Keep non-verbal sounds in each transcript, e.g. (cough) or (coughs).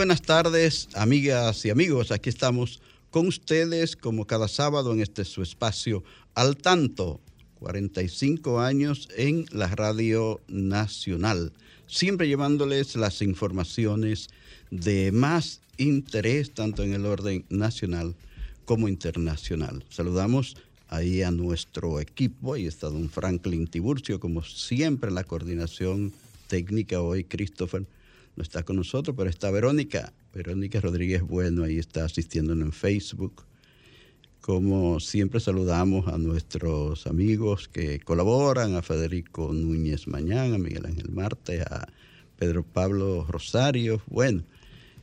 Buenas tardes, amigas y amigos. Aquí estamos con ustedes como cada sábado en este su espacio al tanto. 45 años en la Radio Nacional, siempre llevándoles las informaciones de más interés tanto en el orden nacional como internacional. Saludamos ahí a nuestro equipo, ahí está don Franklin Tiburcio, como siempre en la coordinación técnica hoy, Christopher no está con nosotros, pero está Verónica. Verónica Rodríguez Bueno, ahí está asistiéndonos en Facebook. Como siempre saludamos a nuestros amigos que colaboran, a Federico Núñez Mañán, a Miguel Ángel Marte, a Pedro Pablo Rosario. Bueno,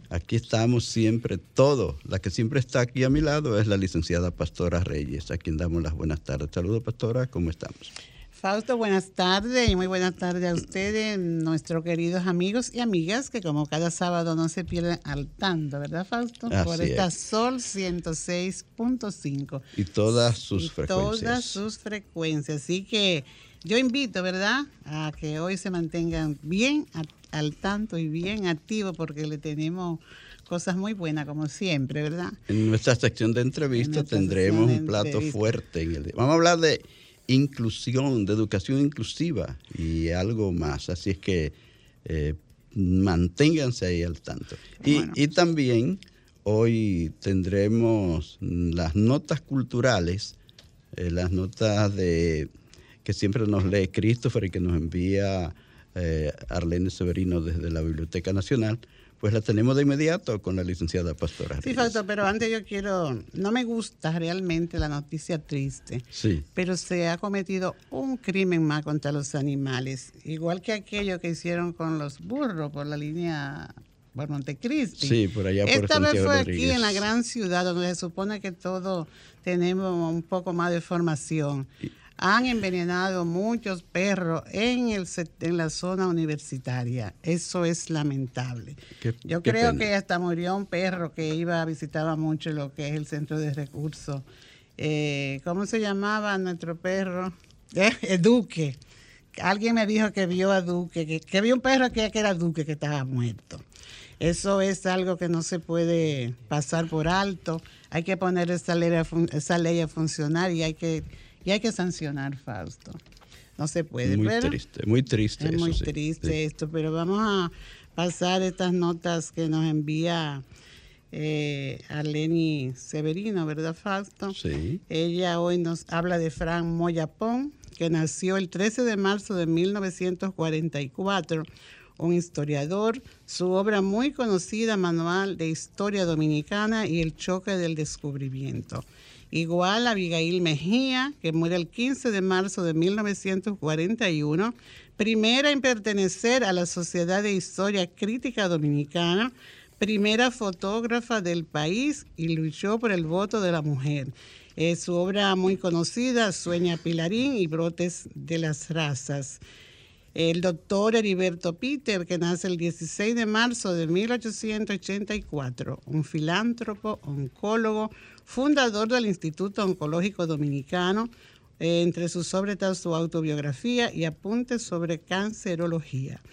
aquí estamos siempre todos. La que siempre está aquí a mi lado es la licenciada Pastora Reyes, a quien damos las buenas tardes. Saludos, Pastora, ¿cómo estamos? Fausto, buenas tardes y muy buenas tardes a ustedes, nuestros queridos amigos y amigas que como cada sábado no se pierden al tanto, ¿verdad Fausto? Por esta Sol 106.5. Y todas sus y frecuencias. Todas sus frecuencias. Así que yo invito, ¿verdad?, a que hoy se mantengan bien al tanto y bien activos porque le tenemos cosas muy buenas como siempre, ¿verdad? En nuestra sección de entrevista tendremos un plato fuerte. En el, vamos a hablar de inclusión, de educación inclusiva y algo más. Así es que eh, manténganse ahí al tanto. Y, también hoy tendremos las notas culturales, eh, las notas de que siempre nos lee Christopher y que nos envía eh, Arlene Severino desde la Biblioteca Nacional pues la tenemos de inmediato con la licenciada Pastora. Sí, Fausto, pero antes yo quiero, no me gusta realmente la noticia triste, sí. pero se ha cometido un crimen más contra los animales, igual que aquello que hicieron con los burros por la línea por Montecristi. Sí, por allá por Esta vez fue aquí en la gran ciudad donde se supone que todos tenemos un poco más de formación han envenenado muchos perros en, el, en la zona universitaria. Eso es lamentable. Yo creo que hasta murió un perro que iba, visitaba mucho lo que es el centro de recursos. Eh, ¿Cómo se llamaba nuestro perro? (laughs) Eh, Duque. Alguien me dijo que vio a Duque, que, que vio un perro que, que era Duque, que estaba muerto. Eso es algo que no se puede pasar por alto. Hay que poner esa ley esa ley a funcionar y hay que y hay que sancionar, Fausto. No se puede. Muy triste, muy triste. Es muy triste esto, pero vamos a pasar estas notas que nos envía eh, Arleni Severino, ¿verdad, Fausto? Sí. Ella hoy nos habla de Frank Moyapón, que nació el 13 de marzo de 1944 un historiador, su obra muy conocida, Manual de Historia Dominicana y el Choque del Descubrimiento. Igual Abigail Mejía, que muere el 15 de marzo de 1941, primera en pertenecer a la Sociedad de Historia Crítica Dominicana, primera fotógrafa del país y luchó por el voto de la mujer. Es su obra muy conocida, Sueña Pilarín y Brotes de las Razas. El doctor Heriberto Peter, que nace el 16 de marzo de 1884, un filántropo, oncólogo, fundador del Instituto Oncológico Dominicano. Entre sus obras su autobiografía y apuntes sobre cancerología.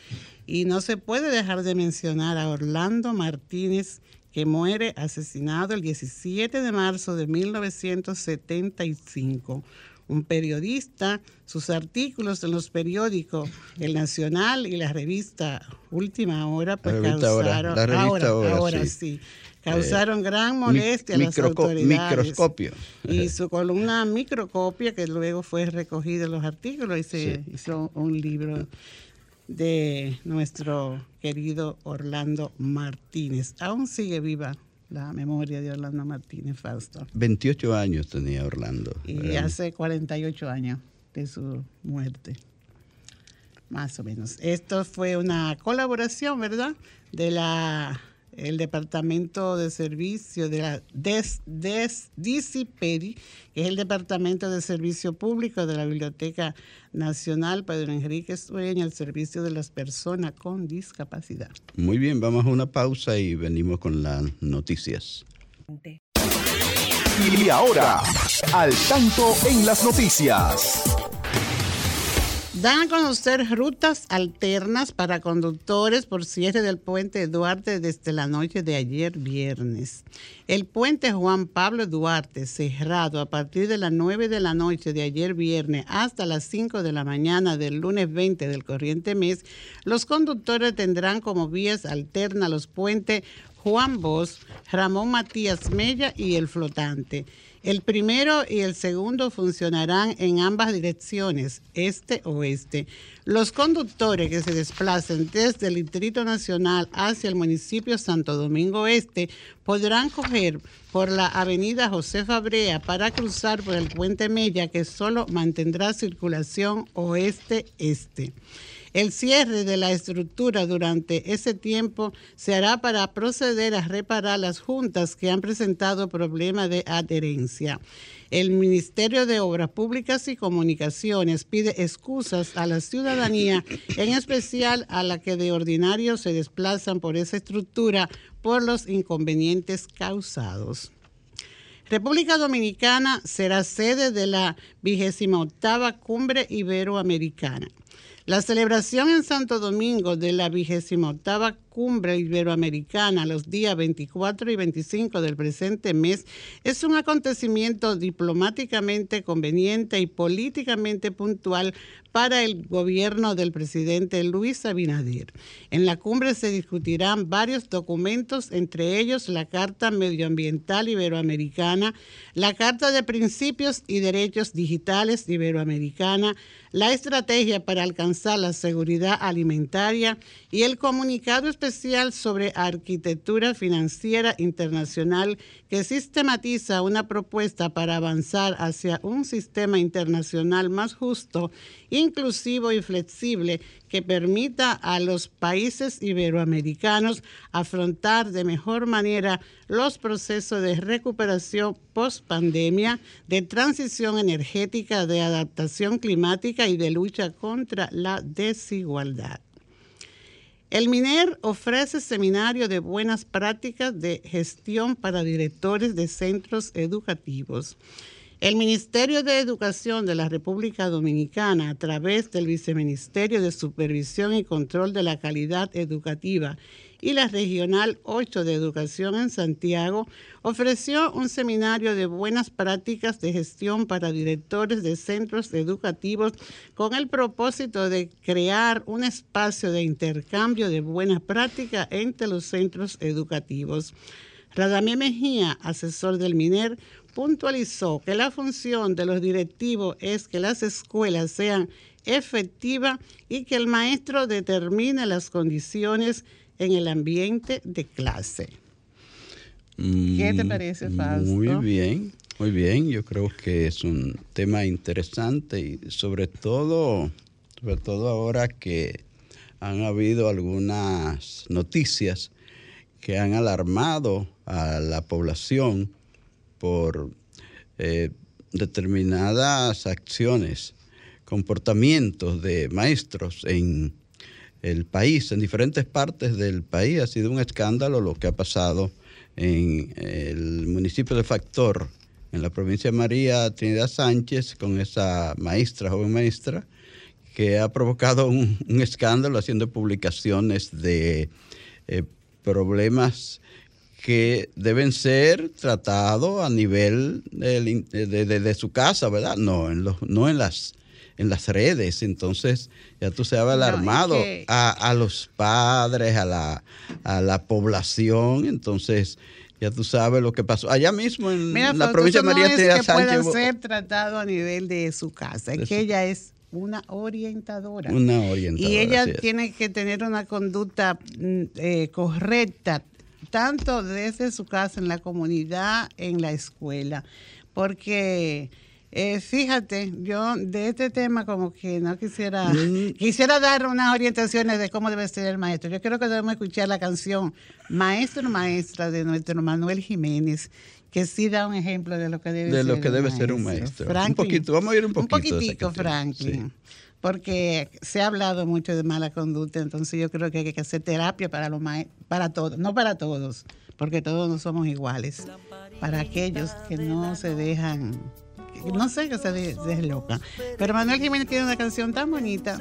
Y no se puede dejar de mencionar a Orlando Martínez, que muere asesinado el 17 de marzo de 1975 un periodista, sus artículos en los periódicos El Nacional y la revista Última Hora, pues la revista ahora, ahora, sí Causaron gran molestia a las autoridades. Microscopio. Y su columna microcopia, que luego fue recogida en los artículos y se hizo un libro de nuestro querido Orlando Martínez. Aún sigue viva la memoria de Orlando Martínez Fausto. 28 años tenía Orlando. Y hace 48 años de su muerte. Más o menos. Esto fue una colaboración, ¿verdad? De la el Departamento de Servicio de la DES, DES, que es el Departamento de Servicio Público de la Biblioteca Nacional Pedro Enrique Sueña, el servicio de las personas con discapacidad. Muy bien, vamos a una pausa y venimos con las noticias. Y ahora, al tanto en las noticias. Dan a conocer rutas alternas para conductores por cierre del puente Duarte desde la noche de ayer viernes. El puente Juan Pablo Duarte, cerrado a partir de las 9 de la noche de ayer viernes hasta las 5 de la mañana del lunes 20 del corriente mes, los conductores tendrán como vías alternas los puentes Juan Bosch, Ramón Matías Mella y el flotante. El primero y el segundo funcionarán en ambas direcciones, este-oeste. Los conductores que se desplacen desde el Distrito Nacional hacia el municipio Santo Domingo Este podrán coger por la avenida José Fabrea para cruzar por el puente Mella que solo mantendrá circulación oeste-este. El cierre de la estructura durante ese tiempo se hará para proceder a reparar las juntas que han presentado problemas de adherencia. El Ministerio de Obras Públicas y Comunicaciones pide excusas a la ciudadanía, en especial a la que de ordinario se desplazan por esa estructura por los inconvenientes causados. República Dominicana será sede de la vigésima octava Cumbre Iberoamericana. La celebración en Santo Domingo de la vigésima octava Cumbre Iberoamericana los días 24 y 25 del presente mes es un acontecimiento diplomáticamente conveniente y políticamente puntual para el gobierno del presidente Luis Abinader. En la cumbre se discutirán varios documentos, entre ellos la Carta Medioambiental Iberoamericana, la Carta de Principios y Derechos Digitales Iberoamericana, la Estrategia para alcanzar la seguridad alimentaria y el comunicado especial sobre arquitectura financiera internacional que sistematiza una propuesta para avanzar hacia un sistema internacional más justo, inclusivo y flexible que permita a los países iberoamericanos afrontar de mejor manera los procesos de recuperación post pandemia, de transición energética, de adaptación climática y de lucha contra la desigualdad. El MINER ofrece seminario de buenas prácticas de gestión para directores de centros educativos. El Ministerio de Educación de la República Dominicana, a través del Viceministerio de Supervisión y Control de la Calidad Educativa y la Regional 8 de Educación en Santiago ofreció un seminario de buenas prácticas de gestión para directores de centros educativos con el propósito de crear un espacio de intercambio de buenas prácticas entre los centros educativos. Radamé Mejía, asesor del MINER, puntualizó que la función de los directivos es que las escuelas sean efectivas y que el maestro determine las condiciones en el ambiente de clase. ¿Qué te mm, parece, Fausto? Muy bien, muy bien. Yo creo que es un tema interesante y sobre todo, sobre todo ahora que han habido algunas noticias que han alarmado a la población por eh, determinadas acciones, comportamientos de maestros en el país, en diferentes partes del país. Ha sido un escándalo lo que ha pasado en el municipio de Factor, en la provincia de María Trinidad Sánchez, con esa maestra, joven maestra, que ha provocado un, escándalo haciendo publicaciones de eh, problemas que deben ser tratados a nivel de, su casa, ¿verdad? No en, los, no en las en las redes. Entonces, ya tú se había alarmado a, los padres, a la, a la población. Entonces, ya tú sabes lo que pasó. Allá mismo en Mira, la provincia de María no es Trinidad que Sánchez. pueda ser tratado a nivel de su casa, es que ella es una orientadora. Una orientadora. Y ella es. tiene que tener una conducta mm, eh, correcta, tanto desde su casa, en la comunidad, en la escuela. Porque eh, fíjate, yo de este tema como que no quisiera, Mm. quisiera dar unas orientaciones de cómo debe ser el maestro. Yo creo que debemos escuchar la canción Maestro Maestra de nuestro Manuel Jiménez, que sí da un ejemplo de lo que debe De ser lo que un ser un maestro. Un poquito, vamos a ir un poquito esa poquitico. Franklin. Sí. Porque se ha hablado mucho de mala conducta, entonces yo creo que hay que hacer terapia para los para todos, no para todos, porque todos no somos iguales. Para aquellos que no se dejan, no sé, que se de- deslocan. Pero Manuel Jiménez tiene una canción tan bonita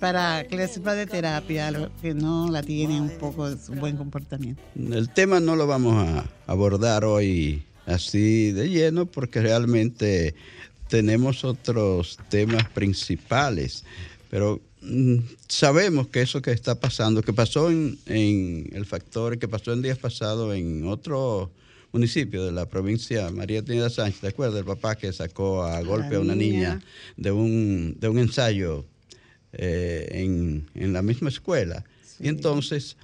para que les sirva de terapia a los que no la tienen un poco de su buen comportamiento. El tema no lo vamos a abordar hoy así de lleno porque realmente tenemos otros temas principales, pero mm, sabemos que eso que está pasando, que pasó en, en el factor, que pasó en días pasados en otro municipio de la provincia María Trinidad Sánchez, ¿te acuerdas? El papá que sacó a golpe a una niña niña. de un, de un ensayo eh, en, en la misma escuela. Y entonces,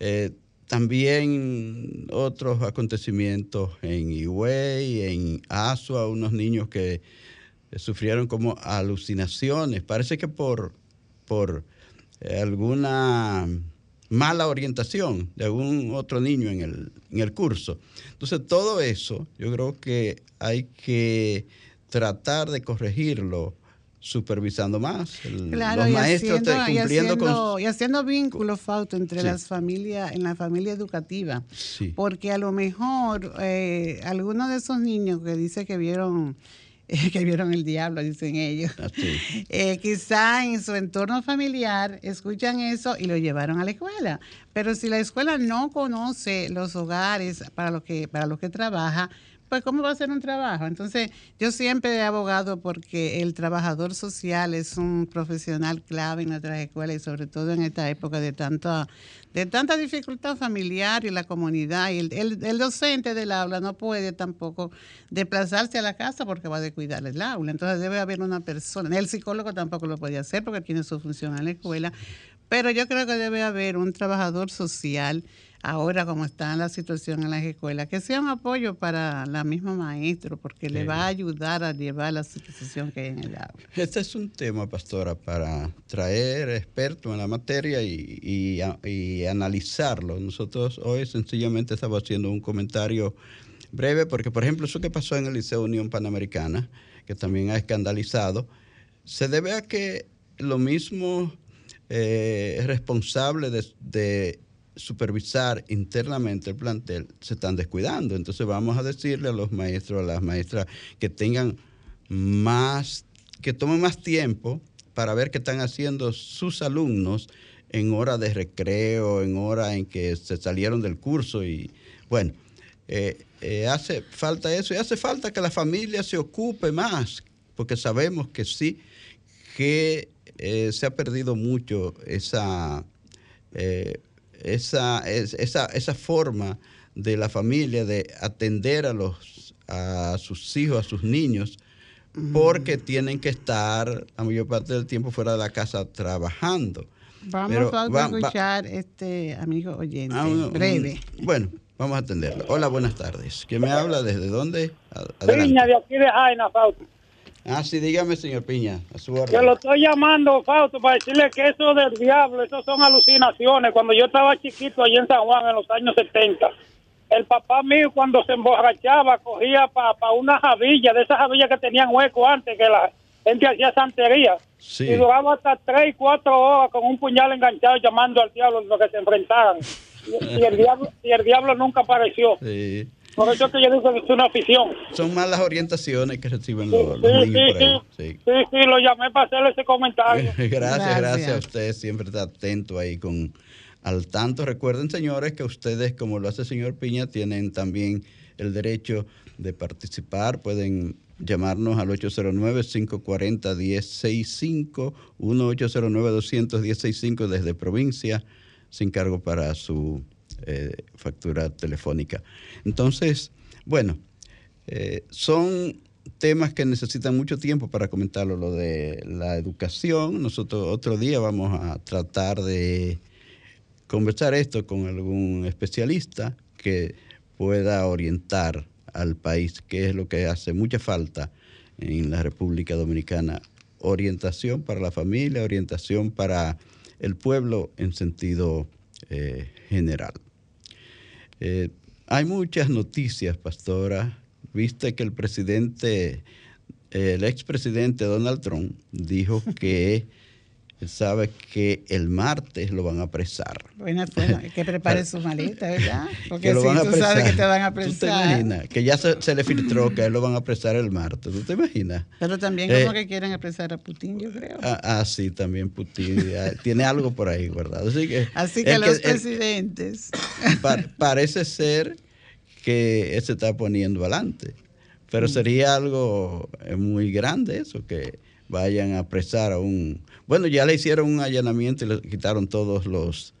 eh, también otros acontecimientos en Higüey, en Asua, unos niños que sufrieron como alucinaciones. Parece que por, por eh, alguna mala orientación de algún otro niño en el, en el curso. Entonces, todo eso yo creo que hay que tratar de corregirlo supervisando más. El- Claro, los y maestros haciendo, y cumpliendo haciendo, con... y haciendo vínculos, Fausto, entre Sí. las familias, en la familia educativa. Sí. Porque a lo mejor eh, algunos de esos niños que dice que vieron (laughs) que vieron el diablo, dicen ellos, Así. (laughs) eh, quizá en su entorno familiar escuchan eso y lo llevaron a la escuela. Pero si la escuela no conoce los hogares para los que, para los que trabaja, pues ¿cómo va a ser un trabajo? Entonces, yo siempre he abogado porque el trabajador social es un profesional clave en nuestras escuelas y sobre todo en esta época de tanta, de tanta dificultad familiar y la comunidad. Y el, el- docente del aula no puede tampoco desplazarse a la casa porque va a descuidar el aula. Entonces debe haber una persona. El psicólogo tampoco lo puede hacer porque tiene su función en la escuela. Pero yo creo que debe haber un trabajador social ahora como está la situación en las escuelas, que sea un apoyo para la misma maestro, porque le va a ayudar a llevar la situación que hay en el aula. Este es un tema, pastora, para traer expertos en la materia y, y y analizarlo. Nosotros hoy sencillamente estamos haciendo un comentario breve, porque por ejemplo eso que pasó en el Liceo Unión Panamericana, que también ha escandalizado, se debe a que lo mismo eh, responsable de, de supervisar internamente el plantel se están descuidando. Entonces vamos a decirle a los maestros, a las maestras, que tengan más, que tomen más tiempo para ver qué están haciendo sus alumnos en hora de recreo, en hora en que se salieron del curso y bueno, eh, eh, hace falta eso y hace falta que la familia se ocupe más, porque sabemos que sí, que eh, se ha perdido mucho esa, esa, es- esa, esa forma de la familia de atender a, los, a sus hijos, a sus niños, porque tienen que estar la mayor parte del tiempo fuera de la casa trabajando. Vamos Pero Fausto, va- a va- escuchar este amigo oyente, Ah, un- un- breve. bueno, vamos a atenderlo. Hola, buenas tardes. ¿Quién me habla? ¿Desde dónde? A- Adelante. Piña de aquí de Jaina, Fausto. Ah, sí, dígame, señor Piña, a su orden. lo estoy llamando, Fausto, para decirle que eso del diablo, eso son alucinaciones. Cuando yo estaba chiquito allí en San Juan en los años 70, el papá mío cuando se emborrachaba cogía para una javilla, de esas javillas que tenían hueco antes, que la gente hacía santería. Sí. Y duraba hasta tres, cuatro horas con un puñal enganchado llamando al diablo lo que se enfrentaran. Y, y el diablo, y el diablo nunca apareció. Sí. Por eso que yo digo que es una afición. Son malas orientaciones que reciben Sí, los, los sí, niños por ahí. sí, Sí. sí, sí, lo llamé para hacerle ese comentario. (laughs) Gracias, gracias, Gracias. a usted. Siempre está atento ahí con al tanto. Recuerden, señores, que ustedes, como lo hace el señor Piña, tienen también el derecho de participar. Pueden llamarnos al 809-540-1065, 1-809-210-65 desde provincia, sin cargo para su eh, factura telefónica. Entonces, bueno, eh, son temas que necesitan mucho tiempo para comentarlo, lo de la educación. Nosotros otro día vamos a tratar de conversar esto con algún especialista que pueda orientar al país, que es lo que hace mucha falta en la República Dominicana. Orientación para la familia, orientación para el pueblo en sentido eh, general. Eh, hay muchas noticias, pastora. Viste que el presidente, el expresidente Donald Trump dijo que (laughs) sabe que el martes lo van a apresar. Bueno, bueno, que prepare (laughs) su maleta, ¿verdad? Porque si tú sabes que te van a apresar. ¿Tú te imaginas? Que ya se, le filtró que a él lo van a apresar el martes. ¿Tú te imaginas? Pero también como eh, que quieren apresar a Putin, yo creo. Ah, ah sí, también Putin. tiene algo por ahí guardado. Así que, Así que los presidentes. (laughs) parece ser que se está poniendo adelante. Pero mm. sería algo eh, muy grande eso, que vayan a apresar a un bueno, ya le hicieron un allanamiento y le quitaron todos los,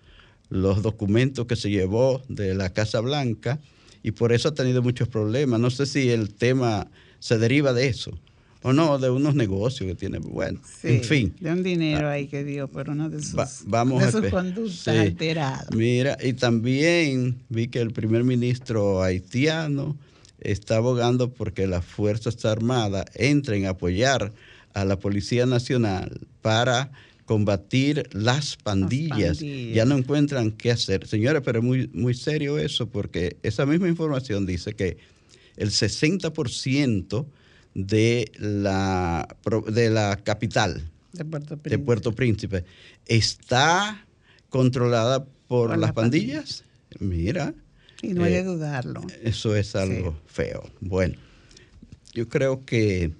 los documentos que se llevó de la Casa Blanca y por eso ha tenido muchos problemas. No sé si el tema se deriva de eso o no, de unos negocios que tiene. Bueno, en fin. De un dinero ahí que dio por uno de sus, vamos de sus conductas alteradas. Mira, y también vi que el primer ministro haitiano está abogando porque las Fuerzas Armadas entren a apoyar a la Policía Nacional para combatir las pandillas. Ya no encuentran qué hacer. Señores, pero es muy, muy serio eso, porque esa misma información dice que el 60% de la, de la capital de Puerto Príncipe, está controlada por, las, pandillas. Mira. Y no hay que eh, dudarlo. Eso es algo feo. Bueno, yo creo que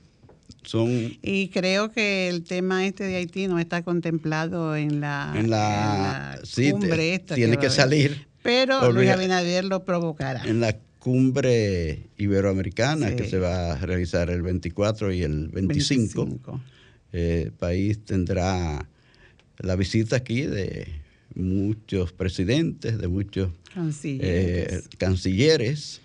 y creo que el tema este de Haití no está contemplado en la, en la, cumbre esta. Tiene que, salir. Pero Luis Abinader lo provocará. En la cumbre iberoamericana que se va a realizar el 24 y el 25, eh, el país tendrá la visita aquí de muchos presidentes, de muchos eh, cancilleres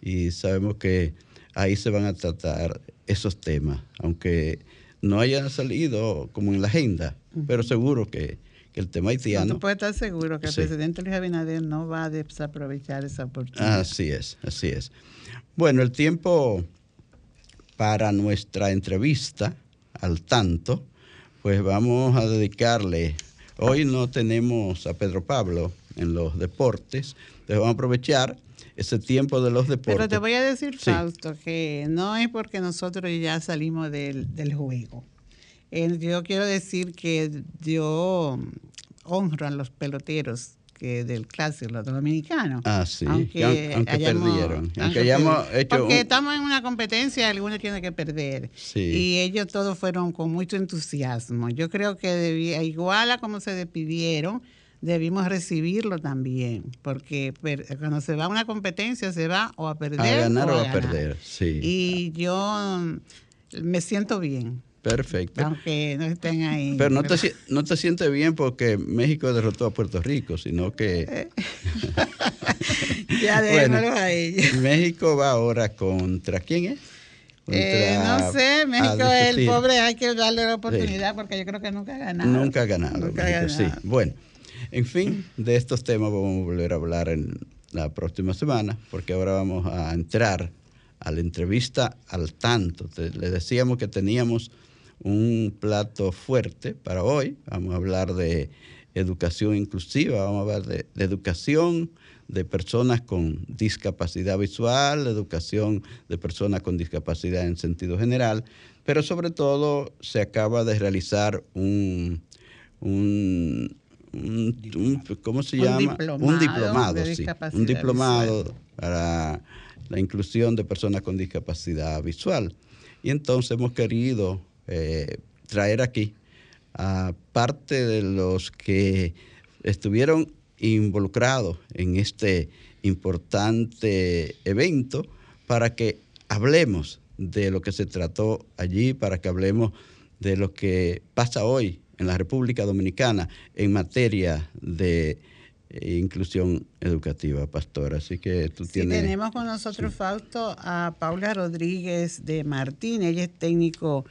y sabemos que ahí se van a tratar esos temas, aunque no hayan salido como en la agenda, pero seguro que, el tema haitiano... No, puede estar seguro que el presidente Luis Abinader no va a desaprovechar esa oportunidad. Así es, así es. Bueno, el tiempo para nuestra entrevista al tanto, pues vamos a dedicarle, hoy no tenemos a Pedro Pablo en los deportes, entonces vamos a aprovechar ese tiempo de los deportes. Pero te voy a decir, Fausto, que no es porque nosotros ya salimos del, juego. Eh, yo quiero decir que yo honro a los peloteros que del clásico, los dominicanos. Ah, sí. Aunque, perdieron. Aunque, hayamos hecho. Porque estamos en una competencia, algunos tienen que perder. Sí. Y ellos todos fueron con mucho entusiasmo. Yo creo que debía, igual a como se despidieron, debimos recibirlo también, porque cuando se va a una competencia se va o a perder. A ganar o a, perder, sí. Y yo mm, me siento bien. Perfecto. Aunque no estén ahí. Pero no te, no te sientes bien porque México derrotó a Puerto Rico, sino que... (laughs) ya déjenlo a ellos. México va ahora contra quién es? Eh, no sé, México es el pobre, hay que darle la oportunidad porque yo creo que nunca ha ganado. Nunca ha ganado. Nunca ha ganado. Sí, bueno. En fin, de estos temas vamos a volver a hablar en la próxima semana, porque ahora vamos a entrar a la entrevista al tanto. le decíamos que teníamos un plato fuerte para hoy. Vamos a hablar de educación inclusiva, vamos a hablar de, de educación de personas con discapacidad visual, educación de personas con discapacidad en sentido general, pero sobre todo se acaba de realizar un, un un, ¿cómo se llama? un diplomado, sí, un diplomado para la inclusión de personas con discapacidad visual. Y entonces hemos querido eh, traer aquí a parte de los que estuvieron involucrados en este importante evento para que hablemos de lo que se trató allí, para que hablemos de lo que pasa hoy en la República Dominicana en materia de e inclusión educativa, pastora. Así que tú Sí, tienes... tenemos con nosotros, Fausto, a Paula Rodríguez de Martín. Ella es técnico,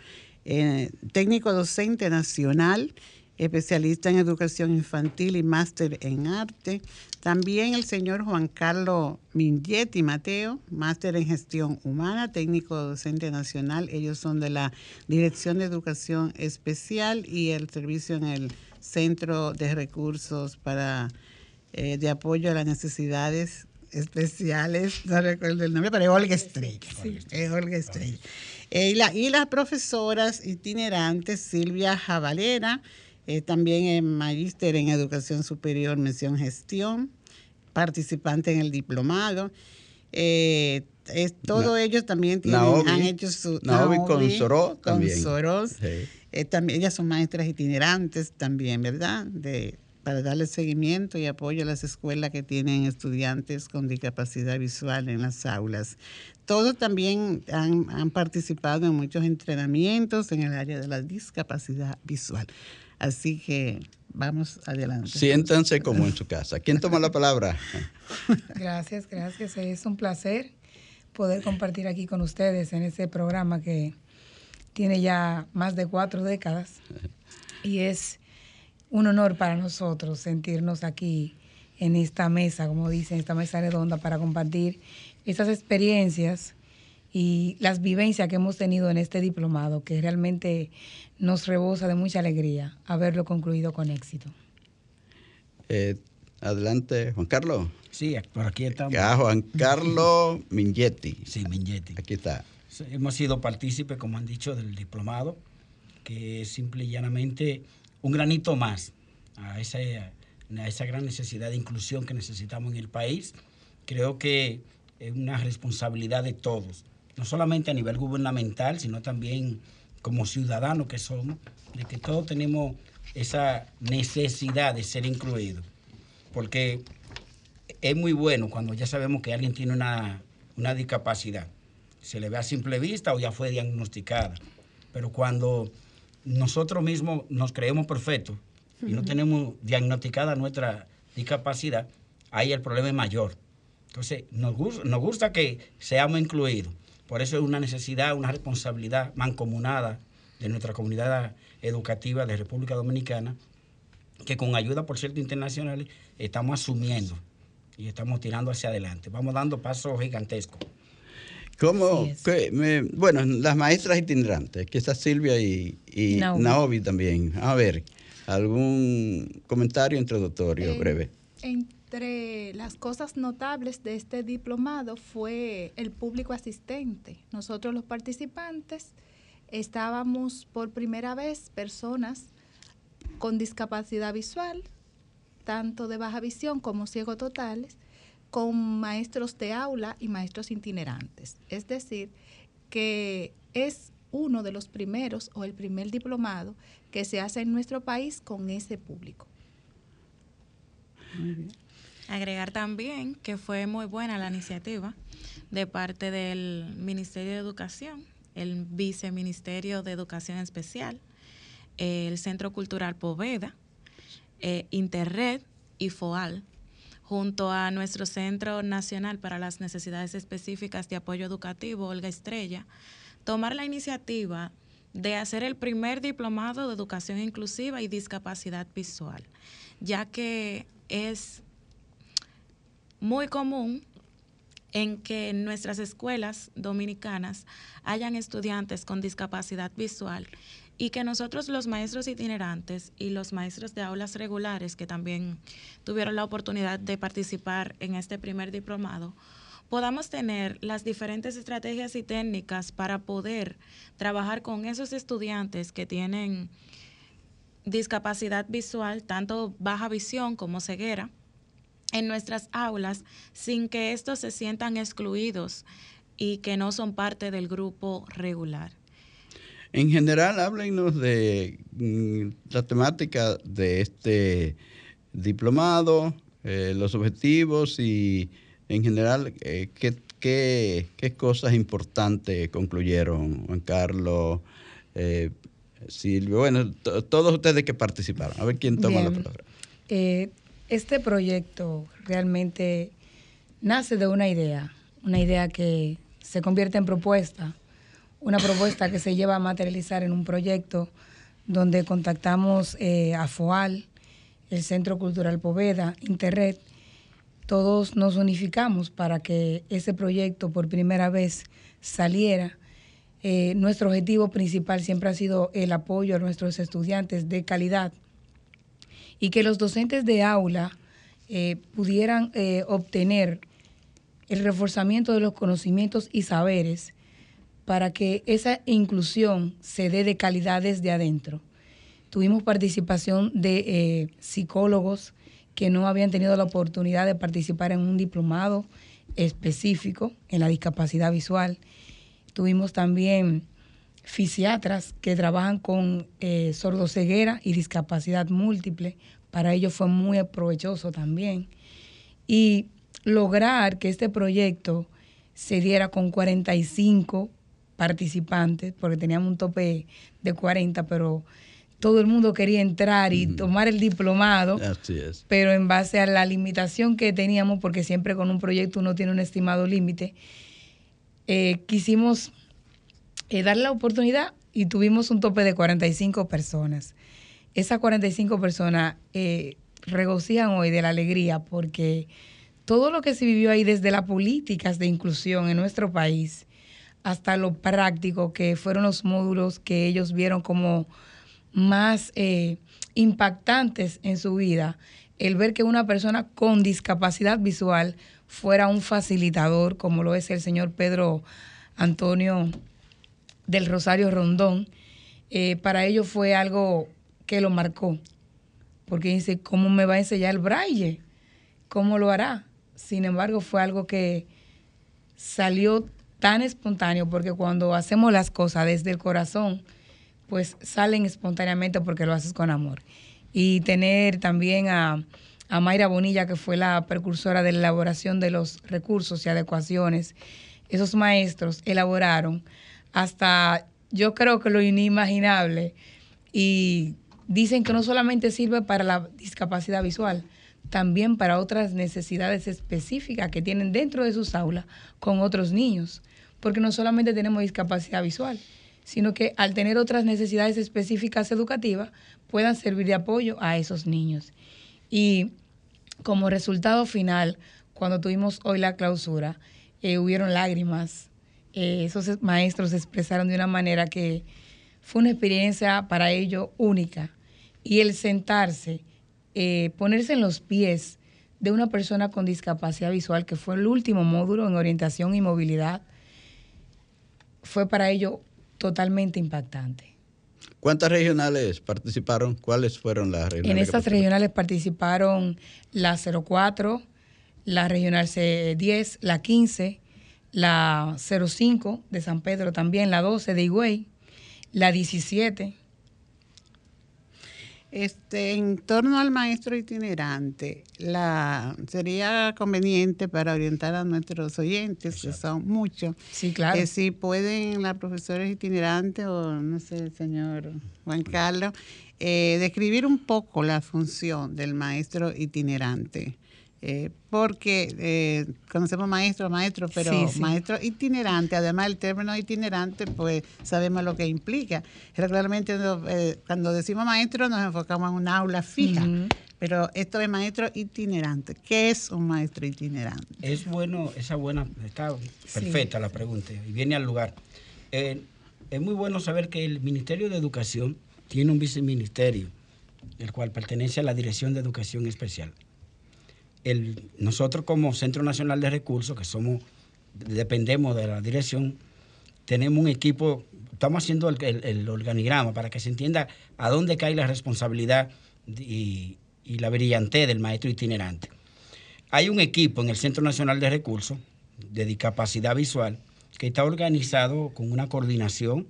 eh, técnico docente nacional, especialista en educación infantil y máster en arte. También el señor Juan Carlos Mingetti Mateo, máster en gestión humana, técnico docente nacional. Ellos son de la Dirección de Educación Especial y el servicio en el Centro de Recursos para eh, de apoyo a las necesidades especiales, no recuerdo el nombre, pero es Olga Estrella. Es Olga Estrella. Eh, y, la- y las profesoras itinerantes Silvia Javalera, eh, también es magíster en educación superior, mención gestión, participante en el diplomado. Eh, es, todos Na- ellos también tienen, Naomi. han hecho su... Naomi con Soró con también. Soró. Sí. Eh, también, ellas son maestras itinerantes también, ¿verdad? De, para darle seguimiento y apoyo a las escuelas que tienen estudiantes con discapacidad visual en las aulas. Todos también han, han participado en muchos entrenamientos en el área de la discapacidad visual. Así que vamos adelante. Siéntanse como en su casa. ¿Quién toma la palabra? (laughs) Gracias, gracias. Es un placer poder compartir aquí con ustedes en este programa que tiene ya más de cuatro décadas y es un honor para nosotros sentirnos aquí en esta mesa, como dicen, esta mesa redonda para compartir estas experiencias y las vivencias que hemos tenido en este diplomado, que realmente nos rebosa de mucha alegría haberlo concluido con éxito. Eh, adelante, Juan Carlos. Sí, por aquí estamos. Ah, Juan Carlos Mingetti. Sí, Mingetti. Aquí está. Hemos sido partícipes, como han dicho, del diplomado, que es simple y llanamente un granito más a esa, a esa gran necesidad de inclusión que necesitamos en el país. Creo que es una responsabilidad de todos, no solamente a nivel gubernamental, sino también como ciudadanos que somos, de que todos tenemos esa necesidad de ser incluidos. Porque es muy bueno cuando ya sabemos que alguien tiene una, una discapacidad. Se le ve a simple vista o ya fue diagnosticada. Pero cuando nosotros mismos nos creemos perfectos y no tenemos diagnosticada nuestra discapacidad, ahí el problema es mayor. Entonces, nos gusta, nos gusta que seamos incluidos. Por eso es una necesidad, una responsabilidad mancomunada de nuestra comunidad educativa de República Dominicana, que con ayuda, por cierto, internacionales, estamos asumiendo y estamos tirando hacia adelante. Vamos dando pasos gigantescos. ¿Cómo? Me- bueno, las maestras itinerantes, aquí está Silvia y, y Naomi. Naomi. también. A ver, ¿algún comentario introductorio Eh, breve? Entre las cosas notables de este diplomado fue el público asistente. Nosotros los participantes estábamos por primera vez personas con discapacidad visual, tanto de baja visión como ciego totales, con maestros de aula y maestros itinerantes. Es decir, que es uno de los primeros o el primer diplomado que se hace en nuestro país con ese público. Agregar también que fue muy buena la iniciativa de parte del Ministerio de Educación, el Viceministerio de Educación Especial, el Centro Cultural Poveda, eh, Interred y FOAL, junto a nuestro Centro Nacional para las Necesidades Específicas de Apoyo Educativo, Olga Estrella, tomar la iniciativa de hacer el primer diplomado de educación inclusiva y discapacidad visual, ya que es muy común en que en nuestras escuelas dominicanas hayan estudiantes con discapacidad visual y que nosotros los maestros itinerantes y los maestros de aulas regulares que también tuvieron la oportunidad de participar en este primer diplomado, podamos tener las diferentes estrategias y técnicas para poder trabajar con esos estudiantes que tienen discapacidad visual, tanto baja visión como ceguera, en nuestras aulas sin que estos se sientan excluidos y que no son parte del grupo regular. En general, háblenos de mm, la temática de este diplomado, eh, los objetivos y en general eh, qué, qué- qué cosas importantes concluyeron Juan Carlos, eh, Silvio, bueno, to- todos ustedes que participaron. A ver quién toma la palabra. Eh, Este proyecto realmente nace de una idea, una idea que se convierte en propuesta, una propuesta que se lleva a materializar en un proyecto donde contactamos eh, a FOAL, el Centro Cultural Poveda, Interred, todos nos unificamos para que ese proyecto por primera vez saliera. Eh, nuestro objetivo principal siempre ha sido el apoyo a nuestros estudiantes de calidad y que los docentes de aula eh, pudieran eh, obtener el reforzamiento de los conocimientos y saberes para que esa inclusión se dé de calidad desde adentro. Tuvimos participación de psicólogos, que no habían tenido la oportunidad de participar en un diplomado específico en la discapacidad visual. Tuvimos también fisiatras que trabajan con eh, sordoceguera y discapacidad múltiple. Para ellos fue muy provechoso también. Y lograr que este proyecto se diera con 45 participantes, porque teníamos un tope de 40, pero todo el mundo quería entrar y tomar el diplomado, Así es. pero en base a la limitación que teníamos, porque siempre con un proyecto uno tiene un estimado límite, eh, quisimos eh, dar la oportunidad y tuvimos un tope de 45 personas. Esas 45 personas eh, regocijan hoy de la alegría porque todo lo que se vivió ahí desde las políticas de inclusión en nuestro país hasta lo práctico que fueron los módulos que ellos vieron como más eh, impactantes en su vida el ver que una persona con discapacidad visual fuera un facilitador, como lo es el señor Pedro Antonio del Rosario Rondón, eh, para ellos fue algo que lo marcó, porque dice, ¿cómo me va a enseñar el braille? ¿Cómo lo hará? Sin embargo, fue algo que salió tan espontáneo, porque cuando hacemos las cosas desde el corazón, pues salen espontáneamente porque lo haces con amor. Y tener también a, Mayra Bonilla, que fue la precursora de la elaboración de los recursos y adecuaciones, esos maestros elaboraron hasta, yo creo que lo inimaginable, y dicen que no solamente sirve para la discapacidad visual, también para otras necesidades específicas que tienen dentro de sus aulas con otros niños, porque no solamente tenemos discapacidad visual, sino que al tener otras necesidades específicas educativas puedan servir de apoyo a esos niños. Y como resultado final, cuando tuvimos hoy la clausura, eh, hubieron lágrimas. Eh, esos maestros se expresaron de una manera que fue una experiencia para ellos única. Y el sentarse, eh, ponerse en los pies de una persona con discapacidad visual, que fue el último módulo en orientación y movilidad, fue para ellos totalmente impactante. ¿Cuántas regionales participaron? ¿Cuáles fueron las regionales? En estas regionales participaron la 04, la regional C10, la 15, la 05 de San Pedro también, la 12 de Higüey, la 17 este, en torno al maestro itinerante, la, sería conveniente para orientar a nuestros oyentes, que son muchos, sí, claro. que si pueden la profesora itinerante o no sé, el señor Juan Carlos, eh, describir un poco la función del maestro itinerante. Eh, porque eh, conocemos maestro, maestro, pero maestro itinerante, además el término itinerante, pues sabemos lo que implica. Regularmente eh, cuando decimos maestro nos enfocamos en un aula fija, pero esto es maestro itinerante. ¿Qué es un maestro itinerante? Es bueno, esa buena, está perfecta la pregunta y viene al lugar. es muy bueno saber que el Ministerio de Educación tiene un viceministerio, el cual pertenece a la Dirección de Educación Especial nosotros como Centro Nacional de Recursos, que somos, dependemos de la dirección, tenemos un equipo, estamos haciendo el, organigrama para que se entienda a dónde cae la responsabilidad y, la brillantez del maestro itinerante. Hay un equipo en el Centro Nacional de Recursos de discapacidad visual que está organizado con una coordinación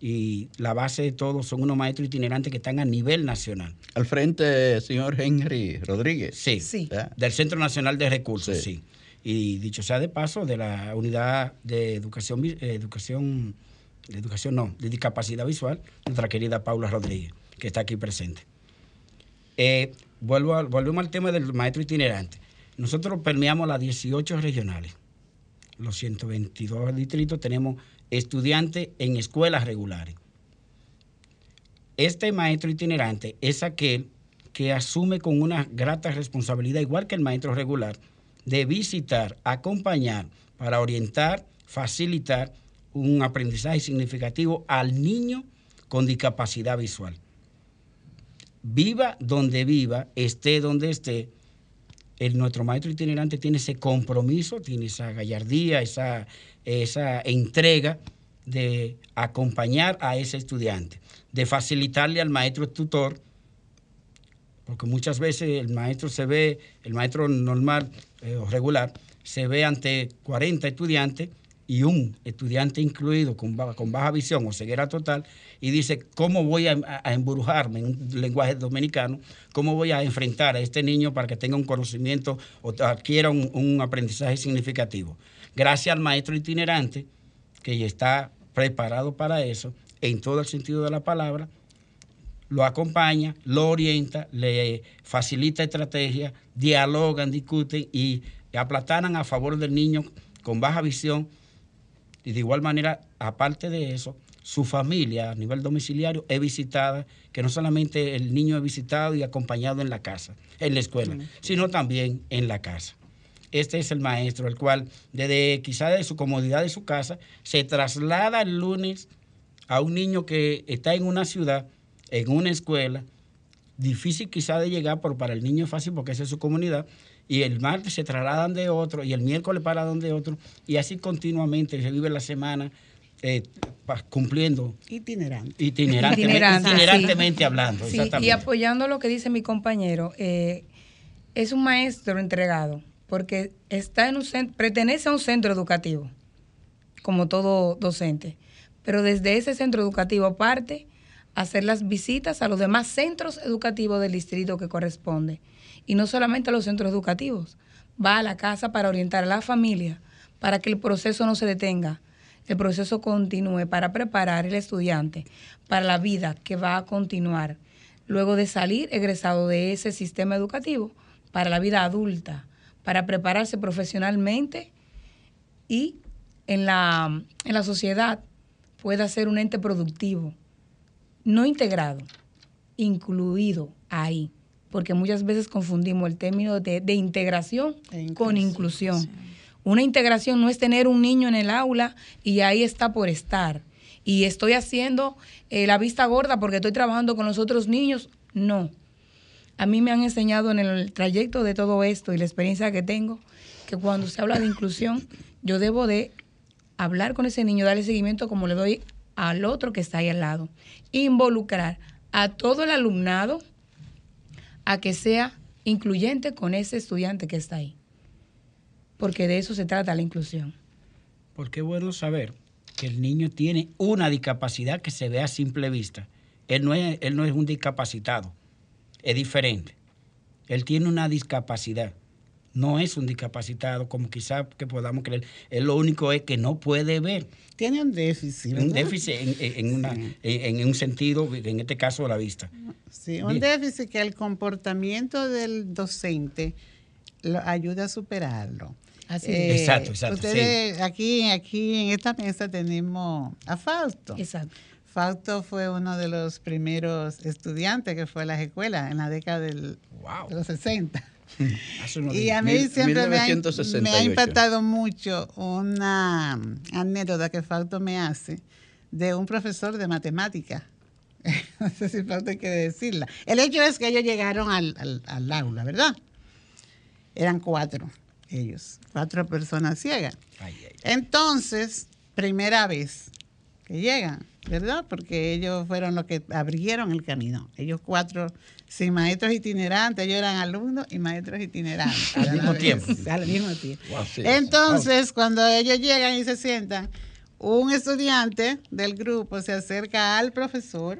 y la base de todo son unos maestros itinerantes que están a nivel nacional. Al frente, señor Henry Rodríguez. Sí, sí. del Centro Nacional de Recursos, sí. Y dicho sea de paso, de la unidad de educación, eh, educación, de educación no, de discapacidad visual, nuestra querida Paula Rodríguez, que está aquí presente. Eh, vuelvo volvemos al tema del maestro itinerante. Nosotros permeamos las 18 regionales. Los 122 distritos tenemos estudiantes en escuelas regulares. Este maestro itinerante es aquel que asume con una grata responsabilidad, igual que el maestro regular, de visitar, acompañar, para orientar, facilitar un aprendizaje significativo al niño con discapacidad visual. Viva donde viva, esté donde esté, el, nuestro maestro itinerante tiene ese compromiso, tiene esa gallardía, esa, esa entrega de acompañar a ese estudiante, de facilitarle al maestro tutor, porque muchas veces el maestro se ve, el maestro normal eh, o regular, se ve ante 40 estudiantes y un estudiante incluido con baja, con baja visión o ceguera total y dice, ¿cómo voy a, embrujarme en un lenguaje dominicano? ¿Cómo voy a enfrentar a este niño para que tenga un conocimiento o adquiera un, aprendizaje significativo? Gracias al maestro itinerante, que ya está preparado para eso, en todo el sentido de la palabra, lo acompaña, lo orienta, le facilita estrategias, dialogan, discuten y aplatanan a favor del niño con baja visión y de igual manera, aparte de eso, su familia a nivel domiciliario es visitada, que no solamente el niño es visitado y acompañado en la casa, en la escuela, sino también en la casa. Este es el maestro, el cual desde quizá de su comodidad de su casa se traslada el lunes a un niño que está en una ciudad, en una escuela, difícil quizá de llegar, pero para el niño es fácil porque esa es su comunidad, y el martes se trasladan de otro, y el miércoles para donde otro, y así continuamente se vive la semana eh, cumpliendo. Itinerante. Itinerantemente, hablando. y apoyando lo que dice mi compañero, eh, es un maestro entregado, porque está en un pertenece a un centro educativo, como todo docente, pero desde ese centro educativo parte hacer las visitas a los demás centros educativos del distrito que corresponde. Y no solamente a los centros educativos, va a la casa para orientar a la familia, para que el proceso no se detenga, el proceso continúe, para preparar al estudiante para la vida que va a continuar luego de salir egresado de ese sistema educativo para la vida adulta, para prepararse profesionalmente y en la, en la sociedad pueda ser un ente productivo, no integrado, incluido ahí porque muchas veces confundimos el término de, integración con inclusión. Una integración no es tener un niño en el aula y ahí está por estar. Y estoy haciendo eh, la vista gorda porque estoy trabajando con los otros niños. No. A mí me han enseñado en el trayecto de todo esto y la experiencia que tengo que cuando se habla de inclusión, yo debo de hablar con ese niño, darle seguimiento como le doy al otro que está ahí al lado. Involucrar a todo el alumnado, a que sea incluyente con ese estudiante que está ahí. Porque de eso se trata la inclusión. Porque es bueno saber que el niño tiene una discapacidad que se ve a simple vista. Él no es, él no es un discapacitado, es diferente. Él tiene una discapacidad. No es un discapacitado como quizá que podamos creer. Él lo único es que no puede ver. Tiene un déficit. Un déficit en, en un sentido, en este caso, la vista. Sí, un déficit que el comportamiento del docente lo ayuda a superarlo. Así eh, exacto, exacto. Ustedes aquí, aquí en esta mesa tenemos a Fausto. Exacto. Fausto fue uno de los primeros estudiantes que fue a las escuelas en la década del, de los 60. (laughs) y a mí siempre me ha, impactado mucho una anécdota que Fausto me hace de un profesor de matemática (laughs) no sé si falta que decirla. El hecho es que ellos llegaron al, aula, ¿verdad? Eran cuatro ellos, cuatro personas ciegas. Entonces, primera vez que llegan, ¿verdad? Porque ellos fueron los que abrieron el camino. Ellos cuatro, sin maestros itinerantes, ellos eran alumnos y maestros itinerantes. (laughs) al mismo tiempo. Al mismo tiempo. Entonces, cuando ellos llegan y se sientan, un estudiante del grupo se acerca al profesor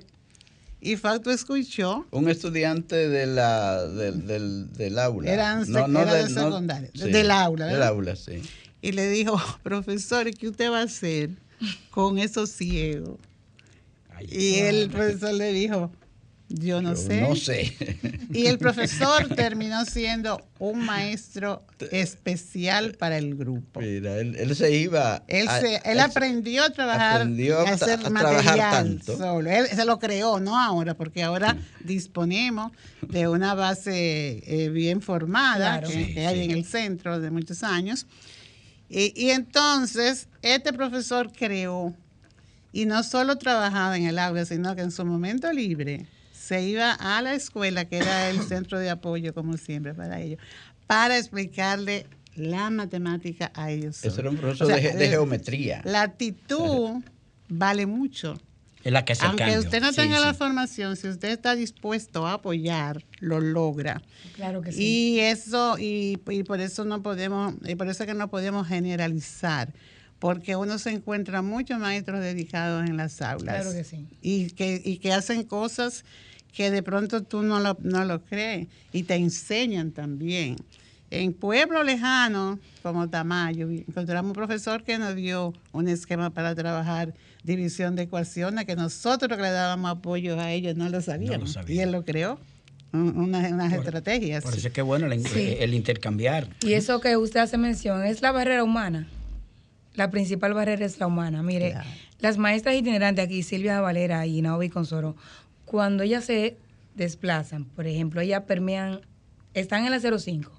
y Fausto escuchó. Un estudiante de la, del, del, aula. Eran, no, no de, secundaria, del aula. Del aula, sí. Y le dijo, profesor, ¿qué usted va a hacer con esos ciegos? Y el profesor le dijo, Yo no sé. No sé. (laughs) Y el profesor terminó siendo un maestro especial para el grupo. Mira, él, él se iba. Él, a- se- él a- aprendió a trabajar, aprendió a hacer ta- a trabajar material tanto. solo. Él se lo creó, no ahora, porque ahora disponemos de una base eh, bien formada Claro. que, Sí, que hay sí. en el centro de muchos años. Y, y entonces, este profesor creó, y no solo trabajaba en el aula, sino que en su momento libre se iba a la escuela, que era el centro de apoyo, como siempre, para ellos, para explicarle la matemática a ellos. Ese era un profesor O sea, de, eh, geometría. La actitud vale mucho. Es la que hace el Aunque cambio. usted no Sí, tenga la sí. formación, si usted está dispuesto a apoyar, lo logra. Claro que sí. Y eso, y, y por eso no podemos, y por eso es que no podemos generalizar, porque uno se encuentra muchos maestros dedicados en las aulas. Claro que sí. Y que, y que hacen cosas que de pronto tú no lo, no lo crees y te enseñan también. En pueblos lejanos, como Tamayo, encontramos un profesor que nos dio un esquema para trabajar división de ecuaciones, que nosotros que le dábamos apoyo a ellos no lo sabíamos. sabían. Y él lo creó, un- unas, unas estrategias. Por eso es que bueno el, Sí. el intercambiar. Y eso que usted hace mención es la barrera humana. La principal barrera es la humana. Mire, Claro. las maestras itinerantes aquí, Silvia Valera y Naomi Consoro, cuando ellas se desplazan, por ejemplo, ellas permean, están en la 05,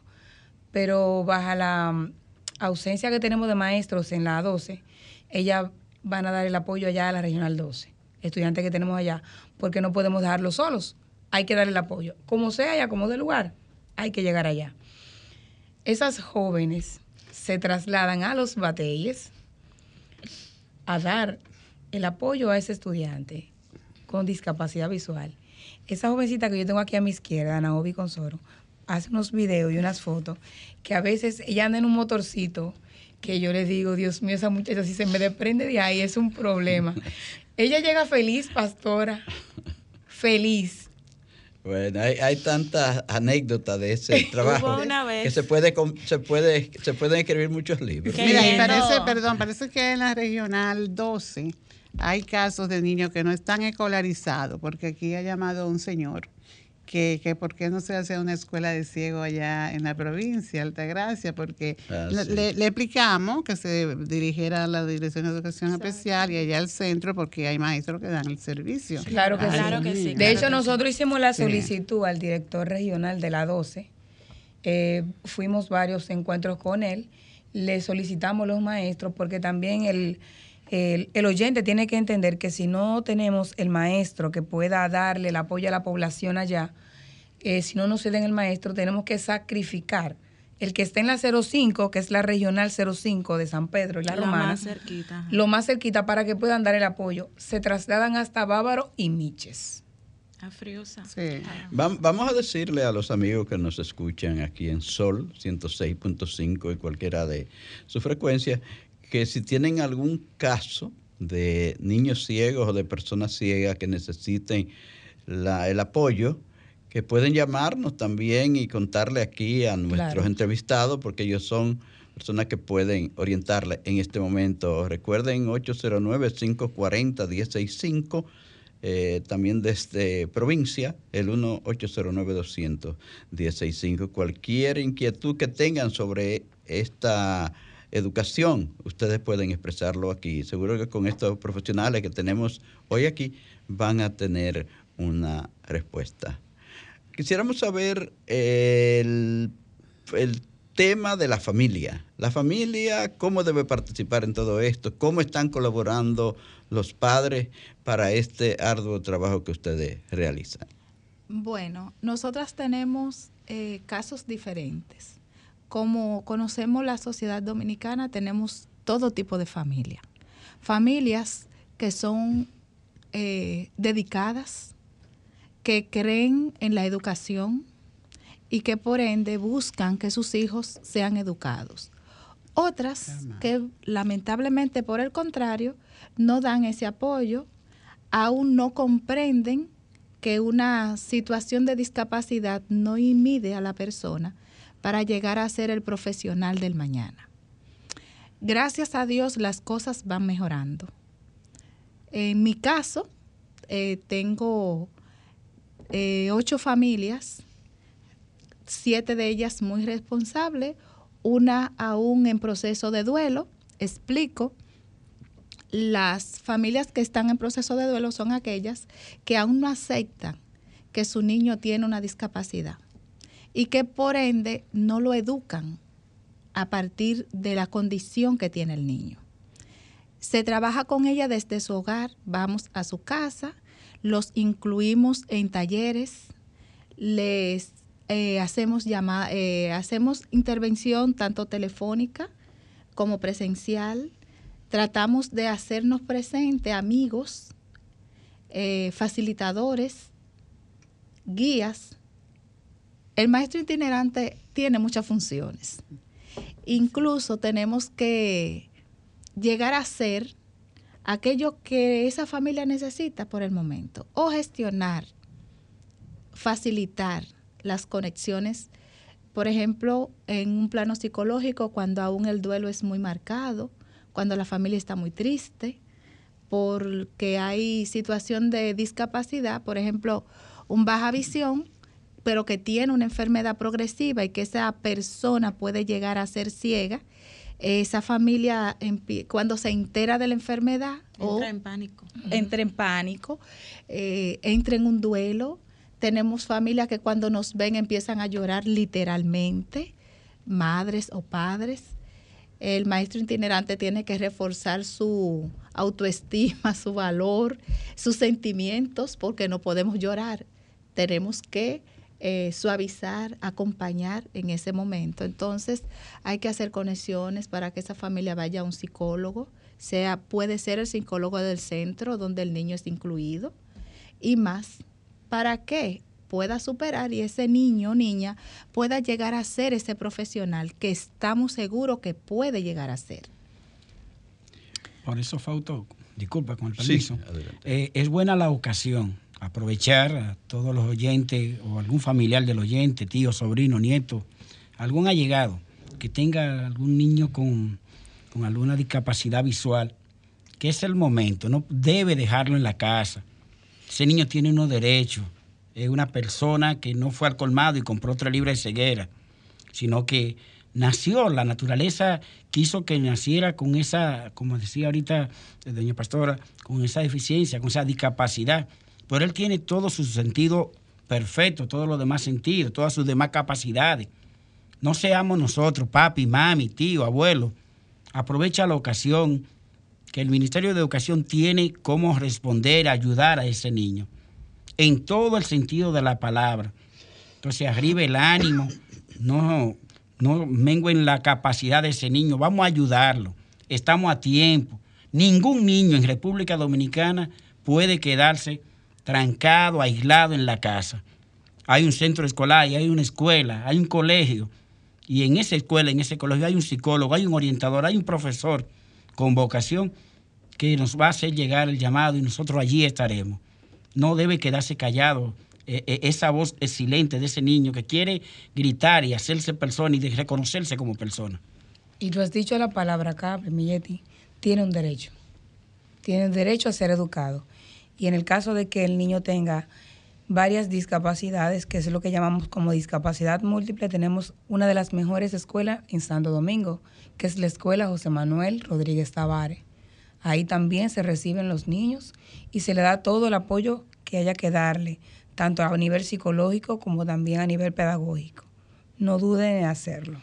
pero bajo la mm, ausencia que tenemos de maestros en la 12, ellas van a dar el apoyo allá a la regional 12, estudiantes que tenemos allá, porque no podemos dejarlos solos. Hay que darle el apoyo. Como sea, ya como de lugar, hay que llegar allá esas jóvenes se trasladan a los batalles a dar el apoyo a ese estudiante con discapacidad visual. Esa jovencita que yo tengo aquí a mi izquierda, Naomi Consoro, hace unos videos y unas fotos que a veces ella anda en un motorcito que yo le digo, Dios mío, esa muchacha si se me desprende de ahí es un problema. (laughs) ella llega feliz, pastora, feliz. Bueno, hay, hay tantas anécdotas de ese (laughs) trabajo Hubo una vez- que se puede se puede se pueden escribir muchos libros. Qué Mira, y parece, perdón, parece que en la regional 12 hay casos de niños que no están escolarizados, porque aquí ha llamado un señor que, que por qué no se hace una escuela de ciego allá en la provincia, Altagracia, porque Ah, le, sí. le- le explicamos que se dirigiera a la Dirección de Educación Especial y allá al centro, porque hay maestros que dan el servicio. Claro que Ay, sí. Claro que sí, De claro hecho, sí. nosotros hicimos la Sí. solicitud al director regional de la 12. Eh, fuimos varios encuentros con él. Le solicitamos los maestros porque también el, el, el oyente tiene que entender que si no tenemos el maestro que pueda darle el apoyo a la población allá, eh, si no nos ceden el maestro, tenemos que sacrificar el que está en la 05, que es la regional 05 de San Pedro y la, La Romana, más cerquita, lo más cerquita para que puedan dar el apoyo. Se trasladan hasta Bávaro y Miches. A Friosa. Sí. Vam- Vamos a decirle a los amigos que nos escuchan aquí en Sol 106.5 y cualquiera de sus frecuencias que si tienen algún caso de niños ciegos o de personas ciegas que necesiten la- el apoyo, que pueden llamarnos también y contarle aquí a nuestros Claro. entrevistados, porque ellos son personas que pueden orientarle en este momento. Recuerden 809-540-165, eh, también desde provincia, el 1-809-200-165. Cualquier inquietud que tengan sobre esta educación, ustedes pueden expresarlo aquí. Seguro que con estos profesionales que tenemos hoy aquí van a tener una respuesta. Quisiéramos saber eh, el, el tema de la familia. La familia, cómo debe participar en todo esto, cómo están colaborando los padres para este arduo trabajo que ustedes realizan. Bueno, nosotras tenemos eh, casos diferentes. Como conocemos la sociedad dominicana, tenemos todo tipo de familia. Familias que son eh, dedicadas, que creen en la educación y que por ende buscan que sus hijos sean educados. Otras que lamentablemente por el contrario no dan ese apoyo, aún no comprenden que una situación de discapacidad no impide a la persona para llegar a ser el profesional del mañana. Gracias a Dios las cosas van mejorando. En mi caso, eh, tengo eh, ocho familias, siete de ellas muy responsables, una aún en proceso de duelo. Explico, las familias que están en proceso de duelo son aquellas que aún no aceptan que su niño tiene una discapacidad y que por ende no lo educan a partir de la condición que tiene el niño. Se trabaja con ella desde su hogar, vamos a su casa, los incluimos en talleres, les eh, hacemos, llamada, eh, hacemos intervención tanto telefónica como presencial, tratamos de hacernos presentes amigos, eh, facilitadores, guías. El maestro itinerante tiene muchas funciones. Incluso tenemos que llegar a ser aquello que esa familia necesita por el momento o gestionar, facilitar las conexiones, por ejemplo, en un plano psicológico cuando aún el duelo es muy marcado, cuando la familia está muy triste, porque hay situación de discapacidad, por ejemplo, un baja visión, pero que tiene una enfermedad progresiva y que esa persona puede llegar a ser ciega, esa familia cuando se entera de la enfermedad entra en pánico. Entra en pánico eh, entra en un duelo. Tenemos familias que cuando nos ven empiezan a llorar literalmente madres o padres. El maestro itinerante tiene que reforzar su autoestima, su valor, sus sentimientos, porque no podemos llorar. Tenemos que eh, suavizar, acompañar en ese momento. Entonces hay que hacer conexiones para que esa familia vaya a un psicólogo, sea, puede ser el psicólogo del centro donde el niño es incluido y más. ¿Para qué? pueda superar y ese niño o niña pueda llegar a ser ese profesional que estamos seguros que puede llegar a ser. Por eso, Fauto, disculpa con el permiso, eh, es buena la ocasión, aprovechar a todos los oyentes o algún familiar del oyente, tío, sobrino, nieto, algún allegado que tenga algún niño con, con alguna discapacidad visual, que es el momento, no debe dejarlo en la casa. Ese niño tiene unos derechos, es una persona que no fue al colmado y compró tres libras de ceguera, sino que nació, la naturaleza quiso que naciera con esa, como decía ahorita doña Pastora, con esa deficiencia, con esa discapacidad. Pero él tiene todo su sentido perfecto, todos los demás sentidos, todas sus demás capacidades. No seamos nosotros, papi, mami, tío, abuelo. Aprovecha la ocasión que el Ministerio de Educación tiene cómo responder, ayudar a ese niño en todo el sentido de la palabra. Entonces, arriba el ánimo, no, no menguen la capacidad de ese niño, vamos a ayudarlo, estamos a tiempo. Ningún niño en República Dominicana puede quedarse trancado, aislado en la casa. Hay un centro escolar, hay una escuela, hay un colegio, y en esa escuela, en ese colegio hay un psicólogo, hay un orientador, hay un profesor con vocación que nos va a hacer llegar el llamado y nosotros allí estaremos no debe quedarse callado. Eh, eh, esa voz excelente de ese niño que quiere gritar y hacerse persona y de reconocerse como persona. Y tú has dicho la palabra acá, Milletti, tiene un derecho. Tiene derecho a ser educado. Y en el caso de que el niño tenga varias discapacidades, que es lo que llamamos como discapacidad múltiple, tenemos una de las mejores escuelas en Santo Domingo, que es la Escuela José Manuel Rodríguez Tavares. Ahí también se reciben los niños y se le da todo el apoyo que haya que darle, tanto a nivel psicológico como también a nivel pedagógico. No duden en hacerlo.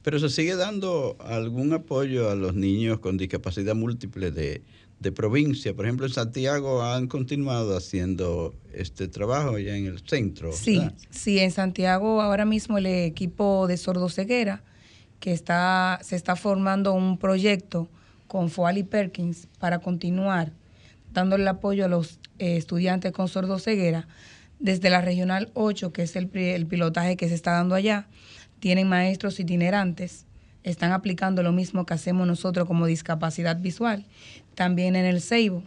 Pero se sigue dando algún apoyo a los niños con discapacidad múltiple de, provincia. Por ejemplo, en Santiago han continuado haciendo este trabajo ya en el centro. Sí, sí, en Santiago ahora mismo el equipo de sordoceguera, que está, se está formando un proyecto con Foali Perkins para continuar dándole apoyo a los eh, estudiantes con sordoceguera. Desde la Regional 8, que es el, el pilotaje que se está dando allá, tienen maestros itinerantes, están aplicando lo mismo que hacemos nosotros como discapacidad visual. También en el Ceibo.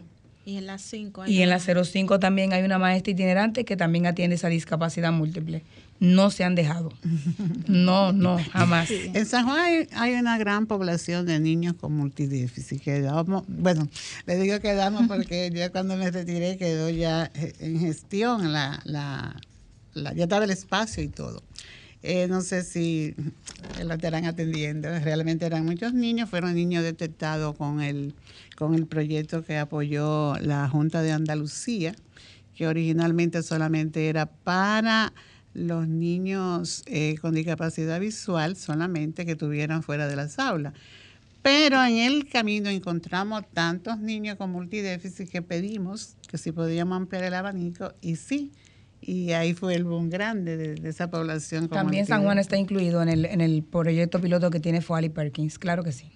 Y en la 5. Y en la 05 también hay una maestra itinerante que también atiende esa discapacidad múltiple. no se han dejado. (laughs) No, no, jamás. En San Juan hay, hay una gran población de niños con multidéficit. Que damos, bueno, le digo que damos (laughs) porque yo cuando me retiré quedó ya en gestión, la, la, la- ya estaba el espacio y todo. Eh, no sé si lo estarán atendiendo. Realmente eran muchos niños, fueron niños detectados con el, con el proyecto que apoyó la Junta de Andalucía, que originalmente solamente era para los niños eh, con discapacidad visual, solamente que estuvieran fuera de las aulas. Pero en el camino encontramos tantos niños con multidéficit que pedimos que si podíamos ampliar el abanico y sí. Y ahí fue el boom grande de, de esa población. También San Juan está incluido en el, en el proyecto piloto que tiene Foley Perkins, claro que sí.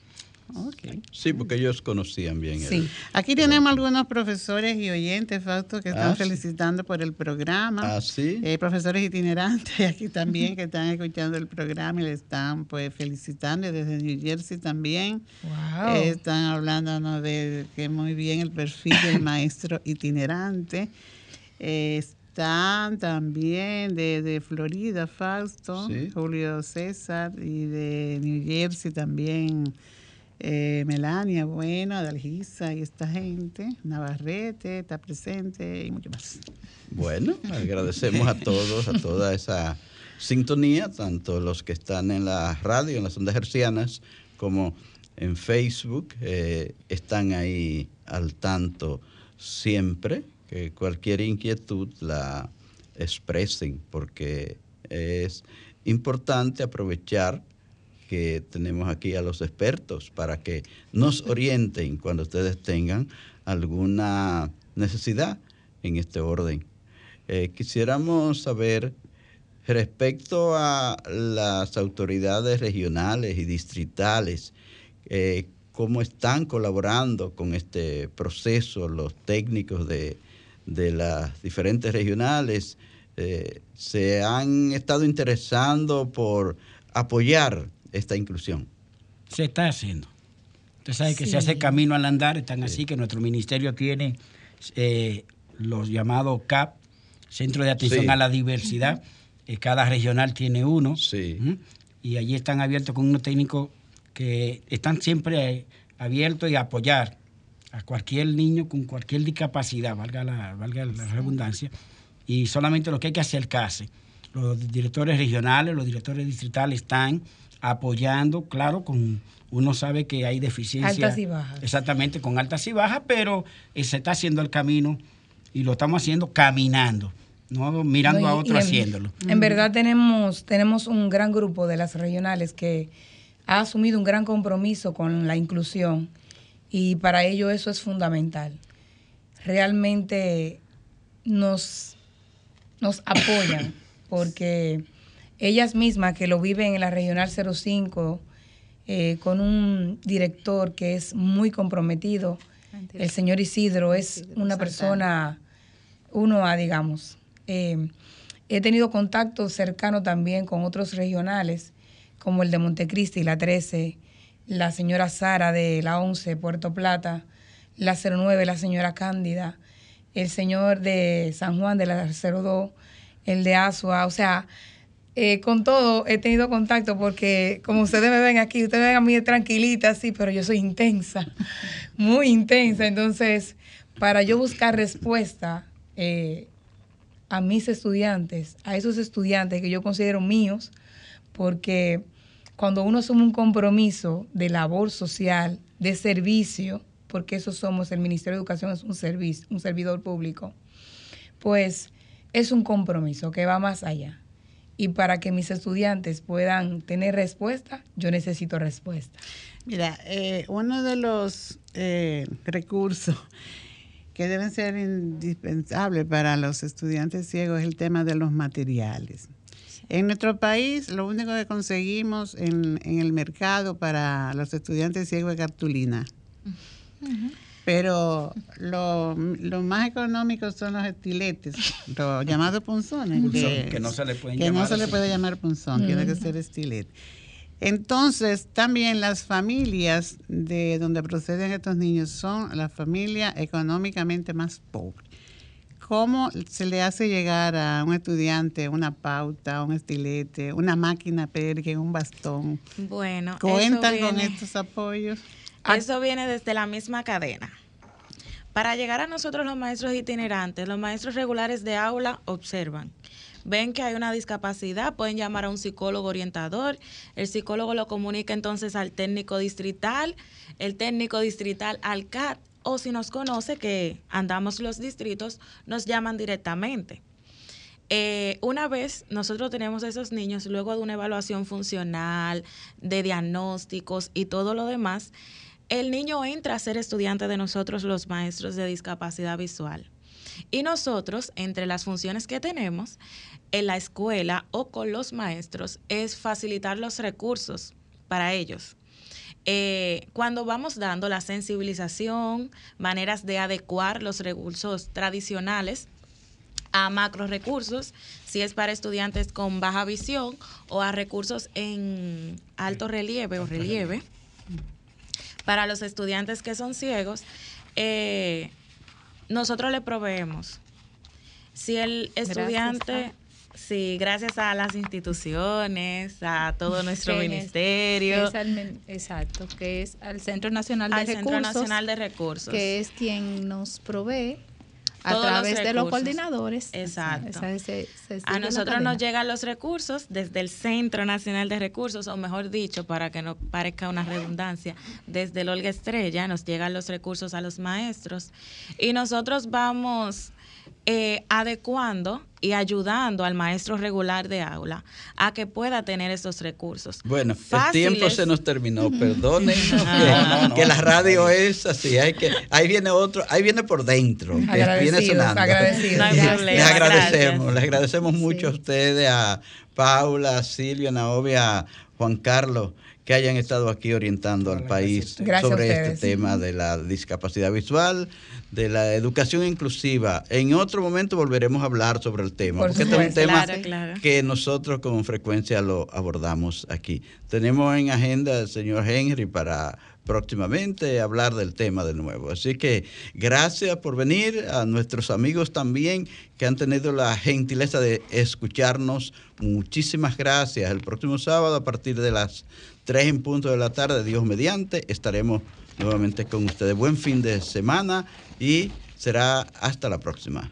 Sí, porque ellos conocían bien el- Sí. Aquí tenemos algunos profesores y oyentes, Fausto, que están Ah, sí. felicitando por el programa. Ah, sí. Eh, profesores itinerantes (laughs) aquí también que están escuchando el programa y le están pues felicitando y desde New Jersey también. Wow. Eh, están hablándonos de que muy bien el perfil del (laughs) maestro itinerante. Eh, están también de, de Florida, Fausto, Sí. Julio César, y de New Jersey también eh, Melania, bueno, Adalgisa y esta gente, Navarrete está presente y mucho más. Bueno, agradecemos a todos, a toda esa sintonía, tanto los que están en la radio, en las ondas hercianas, como en Facebook, eh, están ahí al tanto siempre, que cualquier inquietud la expresen, porque es importante aprovechar que tenemos aquí a los expertos para que nos (laughs) orienten cuando ustedes tengan alguna necesidad en este orden. Eh, quisiéramos saber respecto a las autoridades regionales y distritales, eh, cómo están colaborando con este proceso los técnicos de, de las diferentes regionales, eh, se han estado interesando por apoyar esta inclusión. Se está haciendo. Usted sabe que Sí. se hace camino al andar, están así que nuestro ministerio tiene eh, los llamados CAP, Centro de Atención Sí. a la Diversidad. Eh, cada regional tiene uno. Sí. Y allí están abiertos con unos técnicos que están siempre abiertos y a apoyar a cualquier niño con cualquier discapacidad, valga la, valga la redundancia. Y solamente lo que hay que acercarse. Los directores regionales, los directores distritales están apoyando, claro, con uno sabe que hay deficiencias. Altas y bajas. Exactamente, con altas y bajas, pero eh, se está haciendo el camino y lo estamos haciendo caminando, no mirando No, y- a otro en- haciéndolo. En verdad tenemos, tenemos un gran grupo de las regionales que ha asumido un gran compromiso con la inclusión y para ello eso es fundamental. Realmente nos, nos apoyan (coughs) porque ellas mismas que lo viven en la Regional 05 eh, con un director que es muy comprometido, el señor Isidro es una persona, uno a, digamos. Eh, he tenido contacto cercano también con otros regionales, como el de Montecristi, la 13, la señora Sara de la 11, Puerto Plata, la 09, la señora Cándida, el señor de San Juan de la 02, el de Asua, o sea, eh, con todo he tenido contacto porque como ustedes me ven aquí, ustedes ven a mí tranquilita, sí, pero yo soy intensa, (laughs) muy intensa. Entonces, para yo buscar respuesta eh, a mis estudiantes, a esos estudiantes que yo considero míos, porque cuando uno asume un compromiso de labor social, de servicio, porque eso somos, el Ministerio de Educación es un servicio, un servidor público, pues es un compromiso que va más allá. Y para que mis estudiantes puedan tener respuesta, yo necesito respuesta. Mira, eh, uno de los eh, recursos que deben ser indispensables para los estudiantes ciegos es el tema de los materiales. En nuestro país, lo único que conseguimos en, en el mercado para los estudiantes ciegos es cartulina. Pero lo, lo más económico son los estiletes, los llamados punzones. Punzón, que no se le pueden que no se le puede llamar punzón, tiene que ser estilete. Entonces, también las familias de donde proceden estos niños son las familias económicamente más pobres. ¿Cómo se le hace llegar a un estudiante una pauta, un estilete, una máquina perque, un bastón? Bueno, ¿cuentan con estos apoyos? Eso viene desde la misma cadena. Para llegar a nosotros los maestros itinerantes, los maestros regulares de aula observan. Ven que hay una discapacidad, pueden llamar a un psicólogo orientador, el psicólogo lo comunica entonces al técnico distrital, el técnico distrital al CAT, o si nos conoce que andamos los distritos, nos llaman directamente. Eh, una vez nosotros tenemos a esos niños, luego de una evaluación funcional, de diagnósticos y todo lo demás, el niño entra a ser estudiante de nosotros los maestros de discapacidad visual. Y nosotros, entre las funciones que tenemos en la escuela o con los maestros, es facilitar los recursos para ellos. Eh, cuando vamos dando la sensibilización, maneras de adecuar los recursos tradicionales a macro recursos, si es para estudiantes con baja visión, o a recursos en alto relieve o relieve. Para los estudiantes que son ciegos, eh, nosotros le proveemos. Si el estudiante, sí, gracias a las instituciones, a todo nuestro ministerio, al exacto, que es al Centro Nacional de al Recursos. Centro Nacional de Recursos. que es quien nos provee a Todos los través de los coordinadores. Exacto. Esa- se A nosotros nos llegan los recursos desde el Centro Nacional de Recursos, o mejor dicho, para que no parezca una redundancia, desde el Olga Estrella nos llegan los recursos a los maestros y nosotros vamos eh, adecuando y ayudando al maestro regular de aula a que pueda tener estos recursos. Bueno, el tiempo se nos terminó, (laughs) perdonen Ah. que, que la radio es así, hay que, ahí viene otro, ahí viene por dentro, que viene sonando. agradecidos. No hay Gracias. problema, Les agradecemos, gracias. les agradecemos mucho a ustedes, a Paula, a Silvia, a Naovia, a Juan Carlos, que hayan estado aquí orientando al país Gracias sobre este tema de la discapacidad visual, de la educación inclusiva. En otro momento volveremos a hablar sobre el tema, Por porque este es un tema Claro, claro. que nosotros con frecuencia lo abordamos aquí. Tenemos en agenda al señor Henry para próximamente hablar del tema de nuevo. Así que gracias por venir a nuestros amigos también que han tenido la gentileza de escucharnos. Muchísimas gracias. El próximo sábado a partir de las 3 en punto de la tarde, Dios mediante, estaremos nuevamente con ustedes. Buen fin de semana y será hasta la próxima.